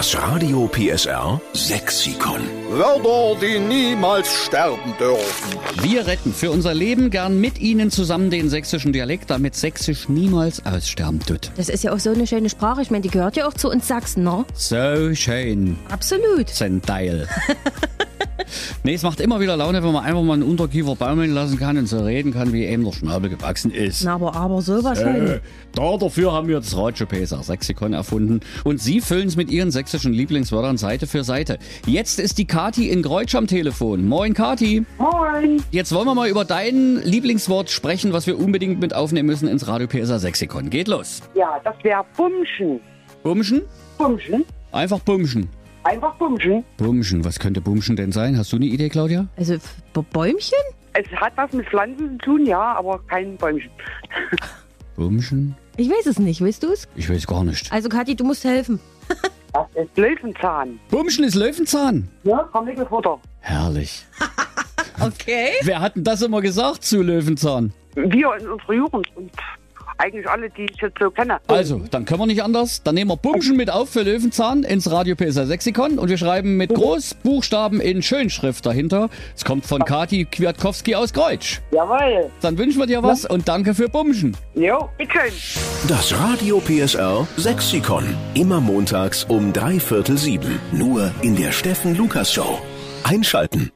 Das Radio PSR Sexikon. Wörter, die niemals sterben dürfen. Wir retten für unser Leben gern mit Ihnen zusammen den sächsischen Dialekt, damit Sächsisch niemals aussterben tut. Das ist ja auch so eine schöne Sprache. Ich meine, die gehört ja auch zu uns Sachsen, ne? So schön, Absolut. Zenteil. nee, es macht immer wieder Laune, wenn man einfach mal einen Unterkiefer baumeln lassen kann und so reden kann, wie eben der Schnabel gewachsen ist. Na, aber, aber sowas Äh, halt. da dafür haben wir das Radio PSR Sexikon erfunden und Sie füllen es mit Ihren sächsischen Lieblingswörtern Seite für Seite. Jetzt ist die Kati in Greutsch am Telefon. Moin Kati. Moin. Jetzt wollen wir mal über dein Lieblingswort sprechen, was wir unbedingt mit aufnehmen müssen ins Radio PSR Sexikon. Geht los. Ja, das wäre Bumschen. Bumschen? Bumschen. Einfach Bumschen. Einfach Bumschen. Bumschen, was könnte Bumschen denn sein? Hast du eine Idee, Claudia? Also, B- Bäumchen? Es hat was mit Pflanzen zu tun, ja, aber kein Bäumchen. Bumschen? Ich weiß es nicht, weißt du es? Ich weiß gar nicht. Also, Kathi, du musst helfen. Das ist Löwenzahn. Bumschen ist Löwenzahn. Ja, Karnickelfutter. Herrlich. Okay. Wer hat denn das immer gesagt zu Löwenzahn? Wir in unserer Jugend und eigentlich alle, die ich jetzt so kenne. Also, dann können wir nicht anders. Dann nehmen wir Bumschen mit auf für Löwenzahn ins Radio PSR Sexikon und wir schreiben mit Großbuchstaben in Schönschrift dahinter. Es kommt von Kati Kwiatkowski aus Kreutsch. Jawohl. Dann wünschen wir dir was und danke für Bumschen. Jo, bitteschön. Das Radio PSR Sexikon. Immer montags um drei Viertel sieben. Nur in der Steffen Lukas Show. Einschalten.